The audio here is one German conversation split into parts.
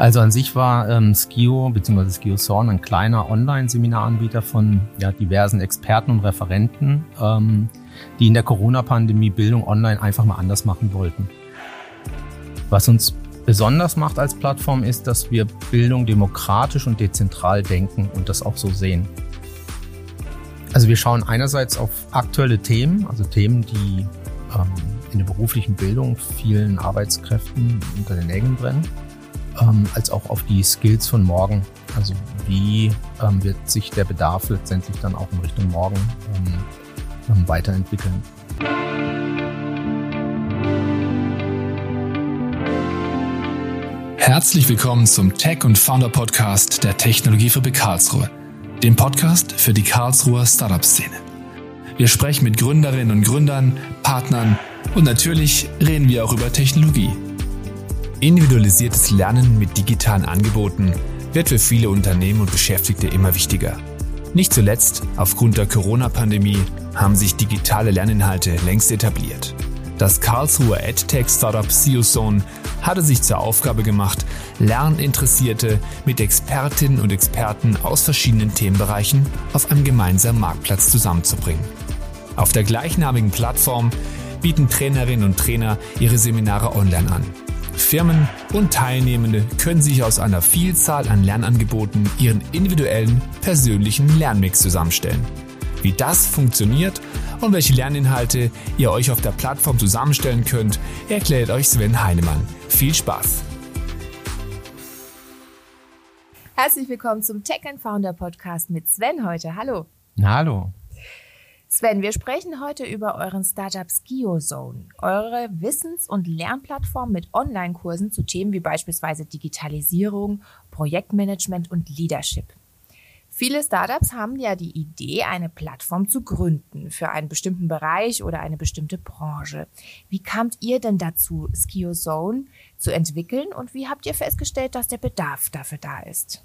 Also an sich war ähm, Skio bzw. Skio Zorn ein kleiner Online-Seminaranbieter von ja, diversen Experten und Referenten, ähm, die in der Corona-Pandemie Bildung online einfach mal anders machen wollten. Was uns besonders macht als Plattform ist, dass wir Bildung demokratisch und dezentral denken und das auch so sehen. Also wir schauen einerseits auf aktuelle Themen, also Themen, die ähm, in der beruflichen Bildung vielen Arbeitskräften unter den Nägeln brennen ähm, als auch auf die Skills von morgen. Also wie ähm, wird sich der Bedarf letztendlich dann auch in Richtung morgen ähm, ähm weiterentwickeln. Herzlich willkommen zum Tech und Founder Podcast der Technologiefabrik Karlsruhe, dem Podcast für die Karlsruher Startup-Szene. Wir sprechen mit Gründerinnen und Gründern, Partnern und natürlich reden wir auch über Technologie. Individualisiertes Lernen mit digitalen Angeboten wird für viele Unternehmen und Beschäftigte immer wichtiger. Nicht zuletzt aufgrund der Corona-Pandemie haben sich digitale Lerninhalte längst etabliert. Das Karlsruher EdTech-Startup CioZone hatte sich zur Aufgabe gemacht, Lerninteressierte mit Expertinnen und Experten aus verschiedenen Themenbereichen auf einem gemeinsamen Marktplatz zusammenzubringen. Auf der gleichnamigen Plattform bieten Trainerinnen und Trainer ihre Seminare online an. Firmen und Teilnehmende können sich aus einer Vielzahl an Lernangeboten ihren individuellen, persönlichen Lernmix zusammenstellen. Wie das funktioniert und welche Lerninhalte ihr euch auf der Plattform zusammenstellen könnt, erklärt euch Sven Heinemann. Viel Spaß! Herzlich willkommen zum Tech and Founder Podcast mit Sven heute. Hallo. Hallo. Sven, wir sprechen heute über euren Startup SkioZone, eure Wissens- und Lernplattform mit Online-Kursen zu Themen wie beispielsweise Digitalisierung, Projektmanagement und Leadership. Viele Startups haben ja die Idee, eine Plattform zu gründen für einen bestimmten Bereich oder eine bestimmte Branche. Wie kamt ihr denn dazu, SkioZone zu entwickeln und wie habt ihr festgestellt, dass der Bedarf dafür da ist?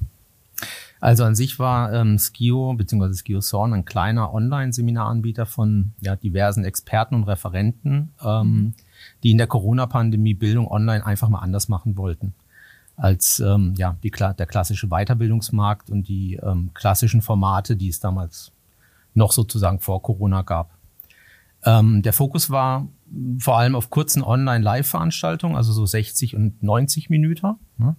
Also an sich war ähm, Skio bzw. Skio Zorn ein kleiner Online-Seminaranbieter von ja, diversen Experten und Referenten, ähm, die in der Corona-Pandemie Bildung online einfach mal anders machen wollten als ähm, ja, die, der klassische Weiterbildungsmarkt und die ähm, klassischen Formate, die es damals noch sozusagen vor Corona gab. Ähm, der Fokus war vor allem auf kurzen Online-Live-Veranstaltungen, also so 60 und 90 Minuten. Ne?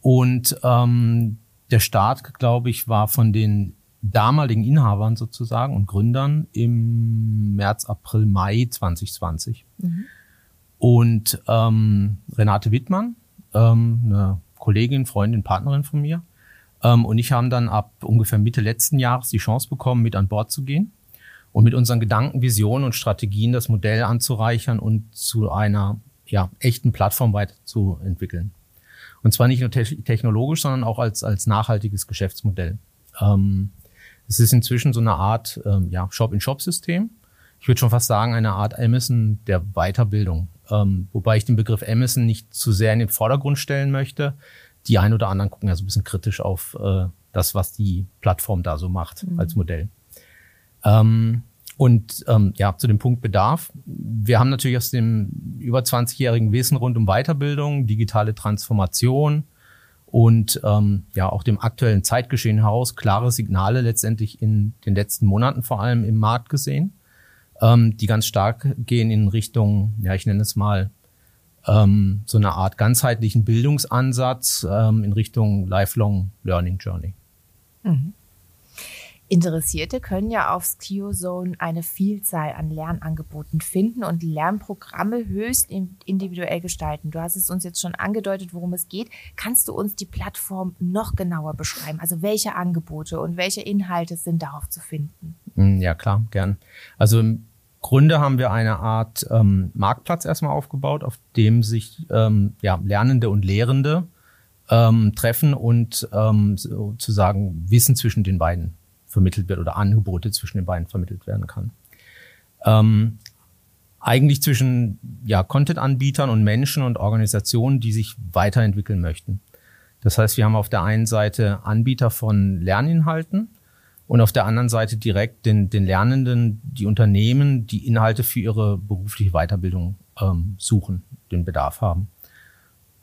Und ähm, der Start, glaube ich, war von den damaligen Inhabern sozusagen und Gründern im März, April, Mai 2020. Mhm. Und ähm, Renate Wittmann, ähm, eine Kollegin, Freundin, Partnerin von mir, ähm, und ich haben dann ab ungefähr Mitte letzten Jahres die Chance bekommen, mit an Bord zu gehen und mit unseren Gedanken, Visionen und Strategien das Modell anzureichern und zu einer ja, echten Plattform weiterzuentwickeln. Und zwar nicht nur te technologisch, sondern auch als, als nachhaltiges Geschäftsmodell. Ähm, es ist inzwischen so eine Art ähm, ja, Shop-in-Shop-System. Ich würde schon fast sagen, eine Art Amazon der Weiterbildung. Ähm, wobei ich den Begriff Amazon nicht zu sehr in den Vordergrund stellen möchte. Die ein oder anderen gucken ja so ein bisschen kritisch auf äh, das, was die Plattform da so macht mhm. als Modell. Ähm, und ähm, ja, zu dem Punkt Bedarf. Wir haben natürlich aus dem über 20-jährigen Wissen rund um Weiterbildung, digitale Transformation und ähm, ja auch dem aktuellen Zeitgeschehen heraus klare Signale letztendlich in den letzten Monaten vor allem im Markt gesehen, ähm, die ganz stark gehen in Richtung, ja ich nenne es mal ähm, so eine Art ganzheitlichen Bildungsansatz ähm, in Richtung Lifelong Learning Journey. Mhm. Interessierte können ja auf SkioZone eine Vielzahl an Lernangeboten finden und Lernprogramme höchst individuell gestalten. Du hast es uns jetzt schon angedeutet, worum es geht. Kannst du uns die Plattform noch genauer beschreiben? Also welche Angebote und welche Inhalte sind darauf zu finden? Hm, ja, klar, gern. Also im Grunde haben wir eine Art ähm, Marktplatz erstmal aufgebaut, auf dem sich ähm, ja, Lernende und Lehrende ähm, treffen und ähm, sozusagen Wissen zwischen den beiden vermittelt wird oder Angebote zwischen den beiden vermittelt werden kann. Ähm, eigentlich zwischen ja, Content-Anbietern und Menschen und Organisationen, die sich weiterentwickeln möchten. Das heißt, wir haben auf der einen Seite Anbieter von Lerninhalten und auf der anderen Seite direkt den, den Lernenden, die Unternehmen, die Inhalte für ihre berufliche Weiterbildung ähm, suchen, den Bedarf haben.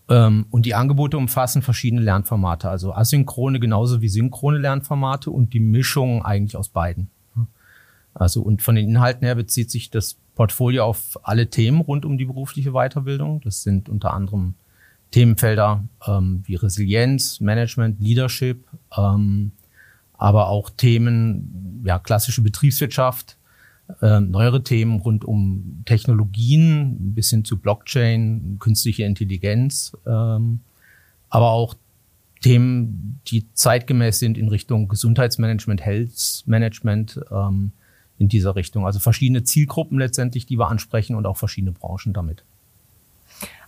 Ähm, und die Angebote umfassen verschiedene Lernformate, also asynchrone genauso wie synchrone Lernformate und die Mischung eigentlich aus beiden. Also und von den Inhalten her bezieht sich das Portfolio auf alle Themen rund um die berufliche Weiterbildung. Das sind unter anderem Themenfelder ähm, wie Resilienz, Management, Leadership, ähm, aber auch Themen, ja, klassische Betriebswirtschaft, äh, neuere Themen rund um Technologien bis hin zu Blockchain, künstliche Intelligenz, ähm, aber auch Themen, die zeitgemäß sind in Richtung Gesundheitsmanagement, Health Management, ähm, in dieser Richtung. Also verschiedene Zielgruppen letztendlich, die wir ansprechen und auch verschiedene Branchen damit.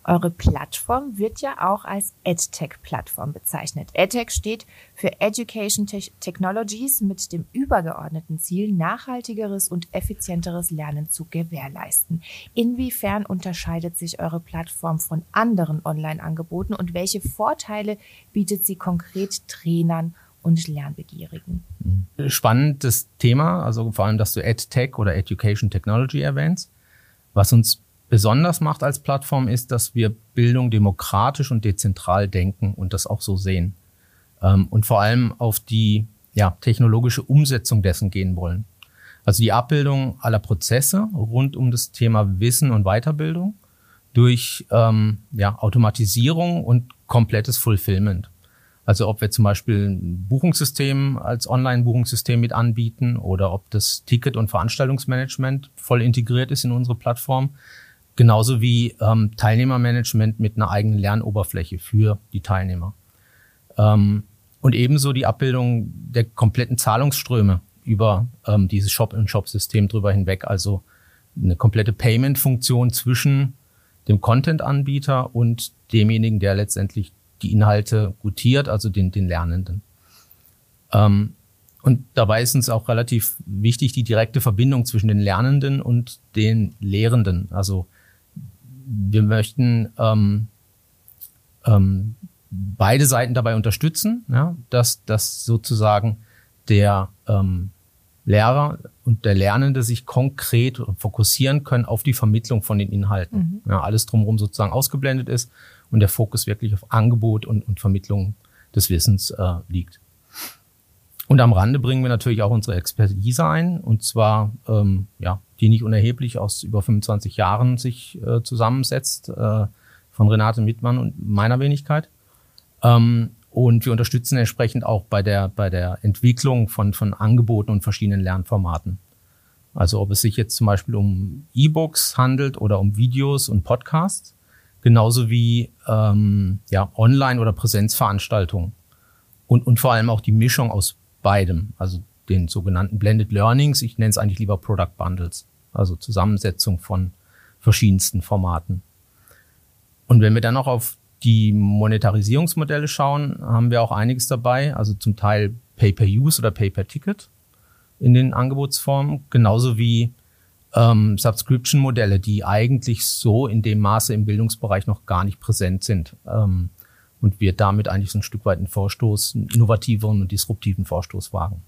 Eure Plattform wird ja auch als EdTech-Plattform bezeichnet. EdTech steht für Education Technologies mit dem übergeordneten Ziel, nachhaltigeres und effizienteres Lernen zu gewährleisten. Inwiefern unterscheidet sich eure Plattform von anderen Online-Angeboten und welche Vorteile bietet sie konkret Trainern und Lernbegierigen? Spannendes Thema, also vor allem, dass du EdTech oder Education Technology erwähnst. Was uns besonders macht als Plattform ist, dass wir Bildung demokratisch und dezentral denken und das auch so sehen. Ähm, und vor allem auf die ja, technologische Umsetzung dessen gehen wollen. Also die Abbildung aller Prozesse rund um das Thema Wissen und Weiterbildung durch ähm, ja, Automatisierung und komplettes Fulfillment. Also ob wir zum Beispiel ein Buchungssystem als Online-Buchungssystem mit anbieten oder ob das Ticket- und Veranstaltungsmanagement voll integriert ist in unsere Plattform. Genauso wie ähm, Teilnehmermanagement mit einer eigenen Lernoberfläche für die Teilnehmer. Ähm, und ebenso die Abbildung der kompletten Zahlungsströme über ähm, dieses Shop-in-Shop-System drüber hinweg. Also eine komplette Payment-Funktion zwischen dem Content-Anbieter und demjenigen, der letztendlich die Inhalte gutiert, also den, den Lernenden. Ähm, und dabei ist uns auch relativ wichtig die direkte Verbindung zwischen den Lernenden und den Lehrenden. Also wir möchten ähm, ähm, beide Seiten dabei unterstützen, ja, dass, dass sozusagen der ähm, Lehrer und der Lernende sich konkret fokussieren können auf die Vermittlung von den Inhalten. Mhm. Ja, alles drumherum sozusagen ausgeblendet ist und der Fokus wirklich auf Angebot und, und Vermittlung des Wissens äh, liegt. Und am Rande bringen wir natürlich auch unsere Expertise ein, und zwar ähm, ja die nicht unerheblich aus über 25 Jahren sich äh, zusammensetzt, äh, von Renate Mittmann und meiner Wenigkeit. Ähm, und wir unterstützen entsprechend auch bei der, bei der Entwicklung von, von Angeboten und verschiedenen Lernformaten. Also ob es sich jetzt zum Beispiel um E-Books handelt oder um Videos und Podcasts, genauso wie ähm, ja, Online- oder Präsenzveranstaltungen. Und, und vor allem auch die Mischung aus beidem, also den sogenannten Blended Learnings, ich nenne es eigentlich lieber Product Bundles also Zusammensetzung von verschiedensten Formaten. Und wenn wir dann noch auf die Monetarisierungsmodelle schauen, haben wir auch einiges dabei, also zum Teil Pay-per-Use oder Pay-per-Ticket in den Angebotsformen, genauso wie ähm, Subscription-Modelle, die eigentlich so in dem Maße im Bildungsbereich noch gar nicht präsent sind. Ähm, und wir damit eigentlich so ein Stück weit einen Vorstoß, einen innovativeren und disruptiven Vorstoß wagen.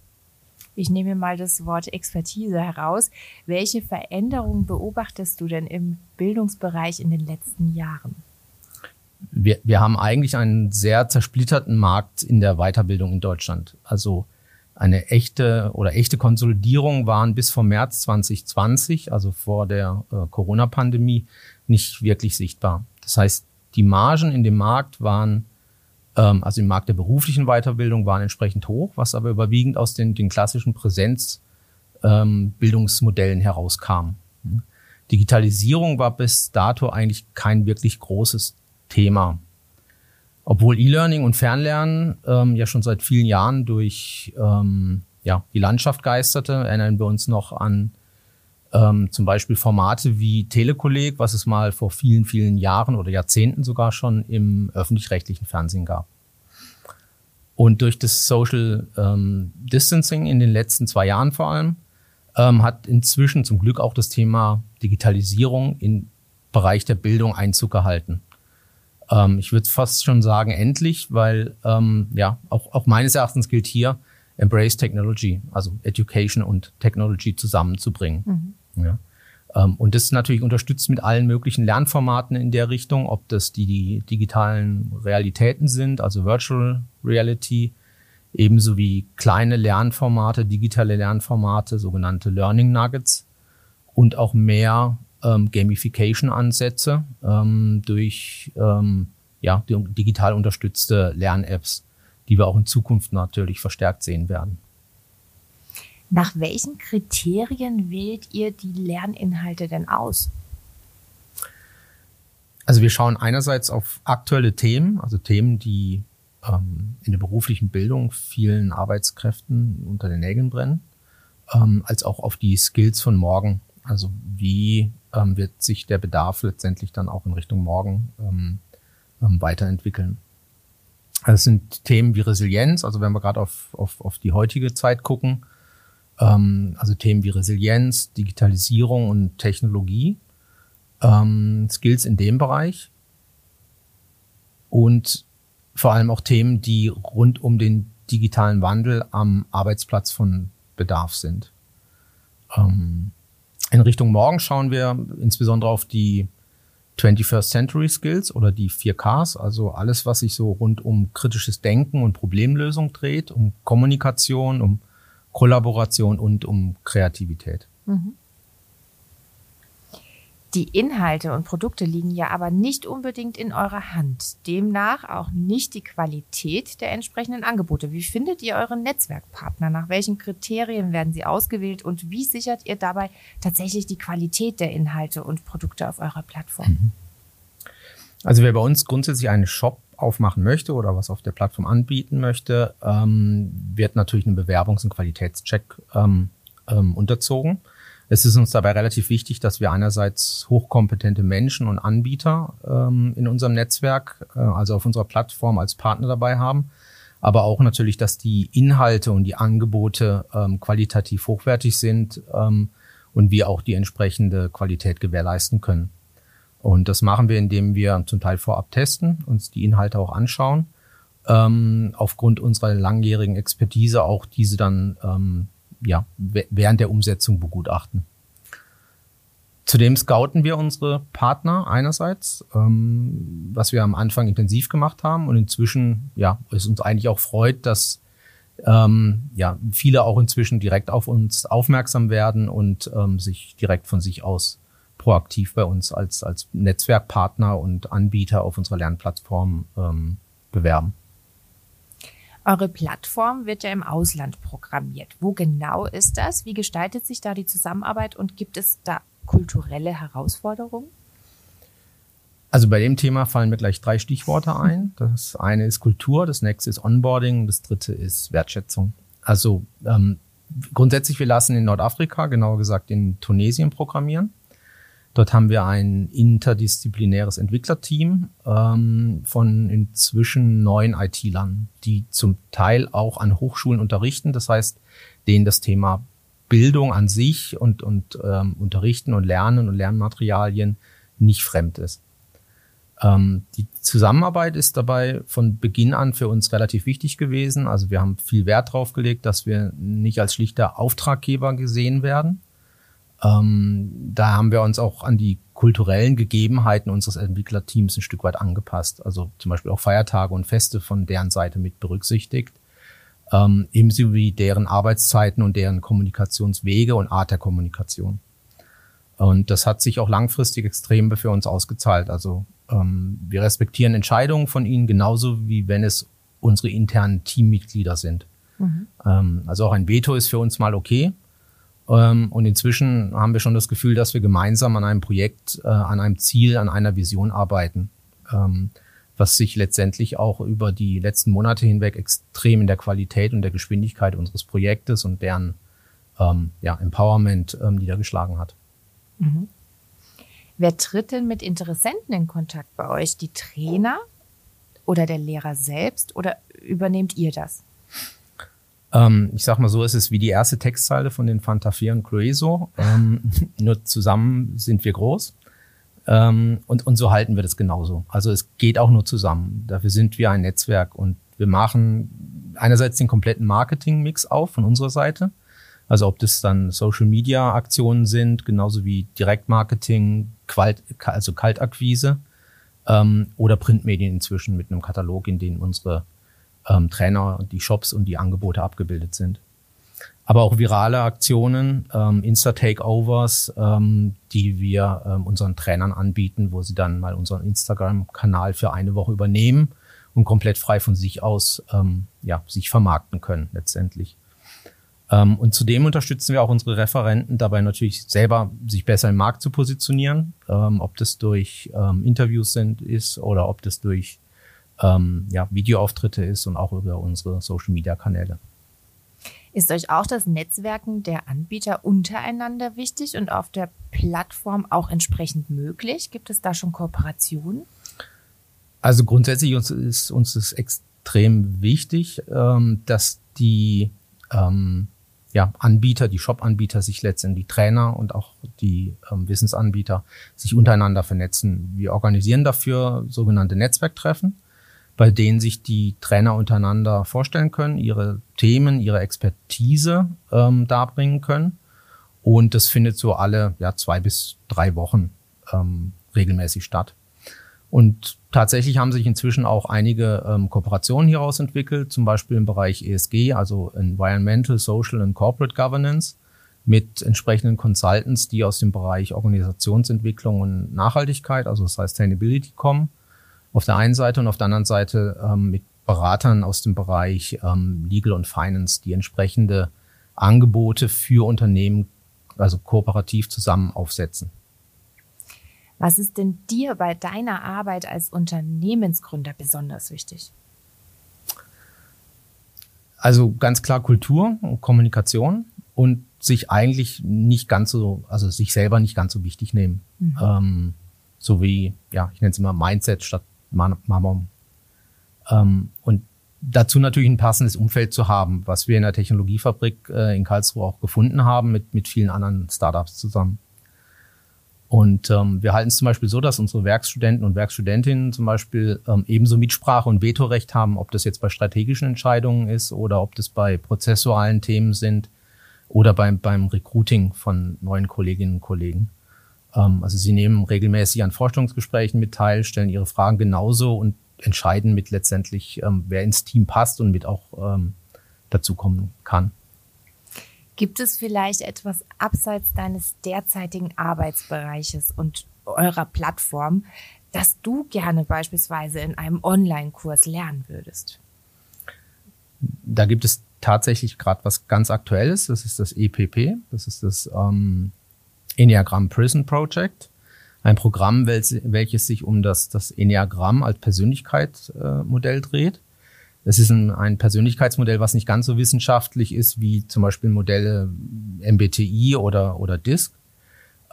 Ich nehme mal das Wort Expertise heraus. Welche Veränderungen beobachtest du denn im Bildungsbereich in den letzten Jahren? Wir, wir haben eigentlich einen sehr zersplitterten Markt in der Weiterbildung in Deutschland. Also eine echte oder echte Konsolidierung waren bis vor März 2020, also vor der äh, Corona-Pandemie, nicht wirklich sichtbar. Das heißt, die Margen in dem Markt waren ähm, also im Markt der beruflichen Weiterbildung waren entsprechend hoch, was aber überwiegend aus den, den klassischen Präsenzbildungsmodellen ähm, herauskam. Hm. Digitalisierung war bis dato eigentlich kein wirklich großes Thema. Obwohl E-Learning und Fernlernen ähm, ja schon seit vielen Jahren durch ähm, ja, die Landschaft geisterte, erinnern wir uns noch an ähm, zum Beispiel Formate wie Telekolleg, was es mal vor vielen, vielen Jahren oder Jahrzehnten sogar schon im öffentlich-rechtlichen Fernsehen gab. Und durch das Social ähm, Distancing in den letzten zwei Jahren vor allem ähm, hat inzwischen zum Glück auch das Thema Digitalisierung im Bereich der Bildung Einzug gehalten. Ähm, ich würde fast schon sagen, endlich, weil ähm, ja auch, auch meines Erachtens gilt hier, Embrace Technology, also Education und Technology zusammenzubringen. Mhm. Ja. Ähm, und das ist natürlich unterstützt mit allen möglichen Lernformaten in der Richtung, ob das die, die digitalen Realitäten sind, also Virtual Reality, ebenso wie kleine Lernformate, digitale Lernformate, sogenannte Learning Nuggets und auch mehr ähm, Gamification-Ansätze ähm, durch ähm, ja, digital unterstützte Lern-Apps, die wir auch in Zukunft natürlich verstärkt sehen werden. Nach welchen Kriterien wählt ihr die Lerninhalte denn aus? Also wir schauen einerseits auf aktuelle Themen, also Themen, die ähm, in der beruflichen Bildung vielen Arbeitskräften unter den Nägeln brennen, ähm, als auch auf die Skills von morgen. Also wie ähm, wird sich der Bedarf letztendlich dann auch in Richtung morgen ähm, ähm, weiterentwickeln. Also es sind Themen wie Resilienz, also wenn wir gerade auf, auf, auf die heutige Zeit gucken, also Themen wie Resilienz, Digitalisierung und Technologie, ähm, Skills in dem Bereich und vor allem auch Themen, die rund um den digitalen Wandel am Arbeitsplatz von Bedarf sind. Ähm, in Richtung Morgen schauen wir insbesondere auf die 21st Century Skills oder die 4Ks, also alles, was sich so rund um kritisches Denken und Problemlösung dreht, um Kommunikation, um Kollaboration und um Kreativität. Mhm. Die Inhalte und Produkte liegen ja aber nicht unbedingt in eurer Hand. Demnach auch nicht die Qualität der entsprechenden Angebote. Wie findet ihr euren Netzwerkpartner? Nach welchen Kriterien werden sie ausgewählt und wie sichert ihr dabei tatsächlich die Qualität der Inhalte und Produkte auf eurer Plattform? Mhm. Also wer bei uns grundsätzlich einen Shop aufmachen möchte oder was auf der Plattform anbieten möchte, ähm, wird natürlich einen Bewerbungs- und Qualitätscheck ähm, ähm, unterzogen. Es ist uns dabei relativ wichtig, dass wir einerseits hochkompetente Menschen und Anbieter ähm, in unserem Netzwerk, äh, also auf unserer Plattform als Partner dabei haben, aber auch natürlich, dass die Inhalte und die Angebote ähm, qualitativ hochwertig sind ähm, und wir auch die entsprechende Qualität gewährleisten können. Und das machen wir, indem wir zum Teil vorab testen, uns die Inhalte auch anschauen, ähm, aufgrund unserer langjährigen Expertise auch diese dann ähm, ja, während der Umsetzung begutachten. Zudem scouten wir unsere Partner einerseits, ähm, was wir am Anfang intensiv gemacht haben und inzwischen ja es uns eigentlich auch freut, dass ähm, ja viele auch inzwischen direkt auf uns aufmerksam werden und ähm, sich direkt von sich aus proaktiv bei uns als, als Netzwerkpartner und Anbieter auf unserer Lernplattform ähm, bewerben. Eure Plattform wird ja im Ausland programmiert. Wo genau ist das? Wie gestaltet sich da die Zusammenarbeit und gibt es da kulturelle Herausforderungen? Also bei dem Thema fallen mir gleich drei Stichworte ein. Das eine ist Kultur, das nächste ist Onboarding, das dritte ist Wertschätzung. Also ähm, grundsätzlich, wir lassen in Nordafrika, genauer gesagt in Tunesien programmieren. Dort haben wir ein interdisziplinäres Entwicklerteam ähm, von inzwischen neun IT-Lern, die zum Teil auch an Hochschulen unterrichten. Das heißt, denen das Thema Bildung an sich und, und ähm, Unterrichten und Lernen und Lernmaterialien nicht fremd ist. Ähm, die Zusammenarbeit ist dabei von Beginn an für uns relativ wichtig gewesen. Also wir haben viel Wert darauf gelegt, dass wir nicht als schlichter Auftraggeber gesehen werden, ähm, da haben wir uns auch an die kulturellen Gegebenheiten unseres Entwicklerteams ein Stück weit angepasst. Also zum Beispiel auch Feiertage und Feste von deren Seite mit berücksichtigt. Ähm, ebenso wie deren Arbeitszeiten und deren Kommunikationswege und Art der Kommunikation. Und das hat sich auch langfristig extrem für uns ausgezahlt. Also ähm, wir respektieren Entscheidungen von ihnen genauso wie wenn es unsere internen Teammitglieder sind. Mhm. Ähm, also auch ein Veto ist für uns mal okay. Ähm, und inzwischen haben wir schon das Gefühl, dass wir gemeinsam an einem Projekt, äh, an einem Ziel, an einer Vision arbeiten, ähm, was sich letztendlich auch über die letzten Monate hinweg extrem in der Qualität und der Geschwindigkeit unseres Projektes und deren ähm, ja, Empowerment niedergeschlagen hat. Mhm. Wer tritt denn mit Interessenten in Kontakt bei euch? Die Trainer oder der Lehrer selbst oder übernehmt ihr das? Ähm, ich sag mal so, es ist wie die erste Textzeile von den Fanta 4 und Clueso. Ähm, nur zusammen sind wir groß. Ähm, und, und so halten wir das genauso. Also es geht auch nur zusammen. Dafür sind wir ein Netzwerk und wir machen einerseits den kompletten Marketing-Mix auf von unserer Seite. Also ob das dann Social-Media-Aktionen sind, genauso wie Direktmarketing, also Kaltakquise ähm, oder Printmedien inzwischen mit einem Katalog, in dem unsere ähm, Trainer, die Shops und die Angebote abgebildet sind. Aber auch virale Aktionen, ähm, Insta-Takeovers, ähm, die wir ähm, unseren Trainern anbieten, wo sie dann mal unseren Instagram-Kanal für eine Woche übernehmen und komplett frei von sich aus ähm, ja, sich vermarkten können letztendlich. Ähm, und zudem unterstützen wir auch unsere Referenten dabei natürlich selber, sich besser im Markt zu positionieren, ähm, ob das durch ähm, Interviews sind, ist oder ob das durch ähm, ja, Videoauftritte ist und auch über unsere Social-Media-Kanäle. Ist euch auch das Netzwerken der Anbieter untereinander wichtig und auf der Plattform auch entsprechend möglich? Gibt es da schon Kooperationen? Also grundsätzlich uns ist uns ist extrem wichtig, ähm, dass die ähm, ja, Anbieter, die Shop-Anbieter sich letztendlich, die Trainer und auch die ähm, Wissensanbieter sich untereinander vernetzen. Wir organisieren dafür sogenannte Netzwerktreffen bei denen sich die Trainer untereinander vorstellen können, ihre Themen, ihre Expertise ähm, darbringen können. Und das findet so alle ja, zwei bis drei Wochen ähm, regelmäßig statt. Und tatsächlich haben sich inzwischen auch einige ähm, Kooperationen hieraus entwickelt, zum Beispiel im Bereich ESG, also Environmental, Social and Corporate Governance, mit entsprechenden Consultants, die aus dem Bereich Organisationsentwicklung und Nachhaltigkeit, also Sustainability kommen auf der einen Seite und auf der anderen Seite ähm, mit Beratern aus dem Bereich ähm, Legal und Finance, die entsprechende Angebote für Unternehmen, also kooperativ zusammen aufsetzen. Was ist denn dir bei deiner Arbeit als Unternehmensgründer besonders wichtig? Also ganz klar Kultur und Kommunikation und sich eigentlich nicht ganz so, also sich selber nicht ganz so wichtig nehmen. Mhm. Ähm, so wie, ja, ich nenne es immer Mindset statt Mamom. Ähm, und dazu natürlich ein passendes Umfeld zu haben, was wir in der Technologiefabrik äh, in Karlsruhe auch gefunden haben mit, mit vielen anderen Startups zusammen. Und ähm, wir halten es zum Beispiel so, dass unsere Werkstudenten und Werkstudentinnen zum Beispiel ähm, ebenso Mitsprache und Vetorecht haben, ob das jetzt bei strategischen Entscheidungen ist oder ob das bei prozessualen Themen sind oder beim, beim Recruiting von neuen Kolleginnen und Kollegen. Ähm, also sie nehmen regelmäßig an Forschungsgesprächen mit teil, stellen ihre Fragen genauso und entscheiden mit letztendlich, ähm, wer ins Team passt und mit auch ähm, dazukommen kann. Gibt es vielleicht etwas abseits deines derzeitigen Arbeitsbereiches und eurer Plattform, das du gerne beispielsweise in einem Online-Kurs lernen würdest? Da gibt es tatsächlich gerade was ganz Aktuelles. Das ist das EPP. Das ist das ähm, Enneagram Prison Project. Ein Programm, welches sich um das, das Enneagramm als Persönlichkeitsmodell dreht. Das ist ein, ein Persönlichkeitsmodell, was nicht ganz so wissenschaftlich ist wie zum Beispiel Modelle MBTI oder, oder DISC.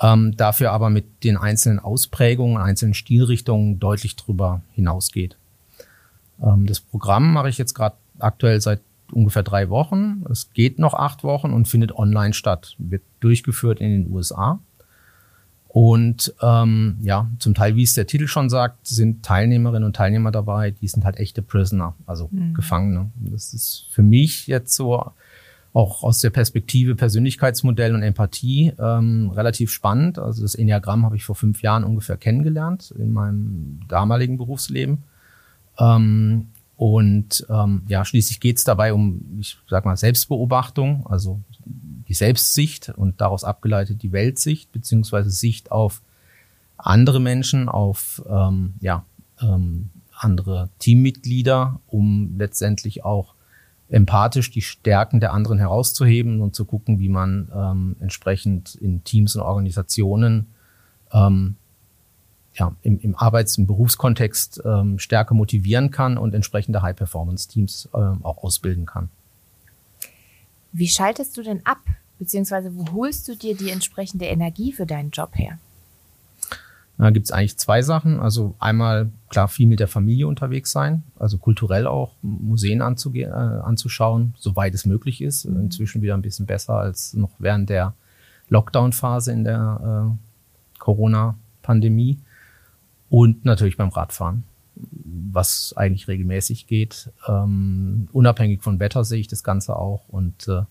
Ähm, dafür aber mit den einzelnen Ausprägungen, einzelnen Stilrichtungen deutlich drüber hinausgeht. Ähm, das Programm mache ich jetzt gerade aktuell seit ungefähr drei Wochen. Es geht noch acht Wochen und findet online statt. Wird durchgeführt in den USA. Und ähm, ja, zum Teil, wie es der Titel schon sagt, sind Teilnehmerinnen und Teilnehmer dabei, die sind halt echte Prisoner, also mhm. Gefangene. Das ist für mich jetzt so auch aus der Perspektive Persönlichkeitsmodell und Empathie ähm, relativ spannend. Also das Enneagramm habe ich vor fünf Jahren ungefähr kennengelernt in meinem damaligen Berufsleben. Ähm, und ähm, ja, schließlich geht es dabei um, ich sag mal, Selbstbeobachtung, also die Selbstsicht und daraus abgeleitet die Weltsicht, beziehungsweise Sicht auf andere Menschen, auf ähm, ja, ähm, andere Teammitglieder, um letztendlich auch empathisch die Stärken der anderen herauszuheben und zu gucken, wie man ähm, entsprechend in Teams und Organisationen ähm, ja, im, im Arbeits-, im Berufskontext ähm, stärker motivieren kann und entsprechende High-Performance-Teams ähm, auch ausbilden kann. Wie schaltest du denn ab, beziehungsweise wo holst du dir die entsprechende Energie für deinen Job her? Da gibt es eigentlich zwei Sachen. Also einmal klar viel mit der Familie unterwegs sein, also kulturell auch Museen anzuge äh, anzuschauen, soweit es möglich ist. Mhm. Inzwischen wieder ein bisschen besser als noch während der Lockdown-Phase in der äh, Corona-Pandemie. Und natürlich beim Radfahren, was eigentlich regelmäßig geht. Ähm, unabhängig von Wetter sehe ich das Ganze auch. Und äh,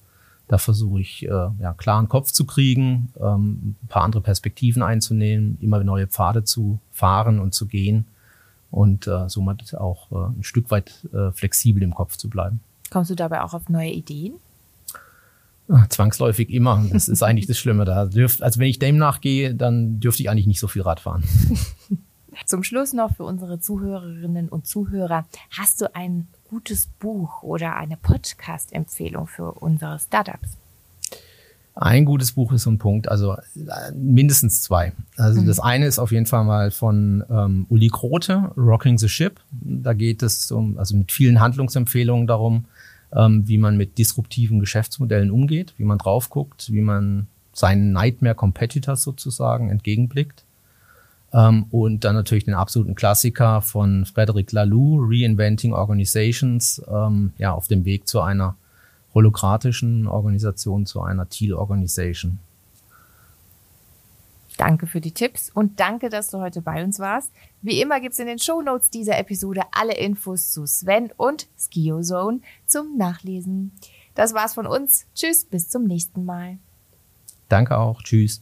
Da versuche ich, äh, ja, klaren Kopf zu kriegen, ähm, ein paar andere Perspektiven einzunehmen, immer neue Pfade zu fahren und zu gehen und äh, somit auch äh, ein Stück weit äh, flexibel im Kopf zu bleiben. Kommst du dabei auch auf neue Ideen? Zwangsläufig immer. Das ist eigentlich das Schlimme. Da dürft, also wenn ich dem nachgehe, dann dürfte ich eigentlich nicht so viel Rad fahren. Zum Schluss noch für unsere Zuhörerinnen und Zuhörer. Hast du ein gutes Buch oder eine Podcast-Empfehlung für unsere Startups? Ein gutes Buch ist so ein Punkt, also äh, mindestens zwei. Also mhm. das eine ist auf jeden Fall mal von ähm, Uli Krote, Rocking the Ship. Da geht es um, also mit vielen Handlungsempfehlungen darum, ähm, wie man mit disruptiven Geschäftsmodellen umgeht, wie man drauf guckt, wie man seinen Nightmare Competitors sozusagen entgegenblickt. Ähm, und dann natürlich den absoluten Klassiker von Frederic Laloux, Reinventing Organizations, ähm, ja, auf dem Weg zu einer holokratischen Organisation, zu einer Teal Organization. Danke für die Tipps und danke, dass du heute bei uns warst. Wie immer gibt's in den Show Notes dieser Episode alle Infos zu Sven und SkioZone zum Nachlesen. Das war's von uns. Tschüss, bis zum nächsten Mal. Danke auch. Tschüss.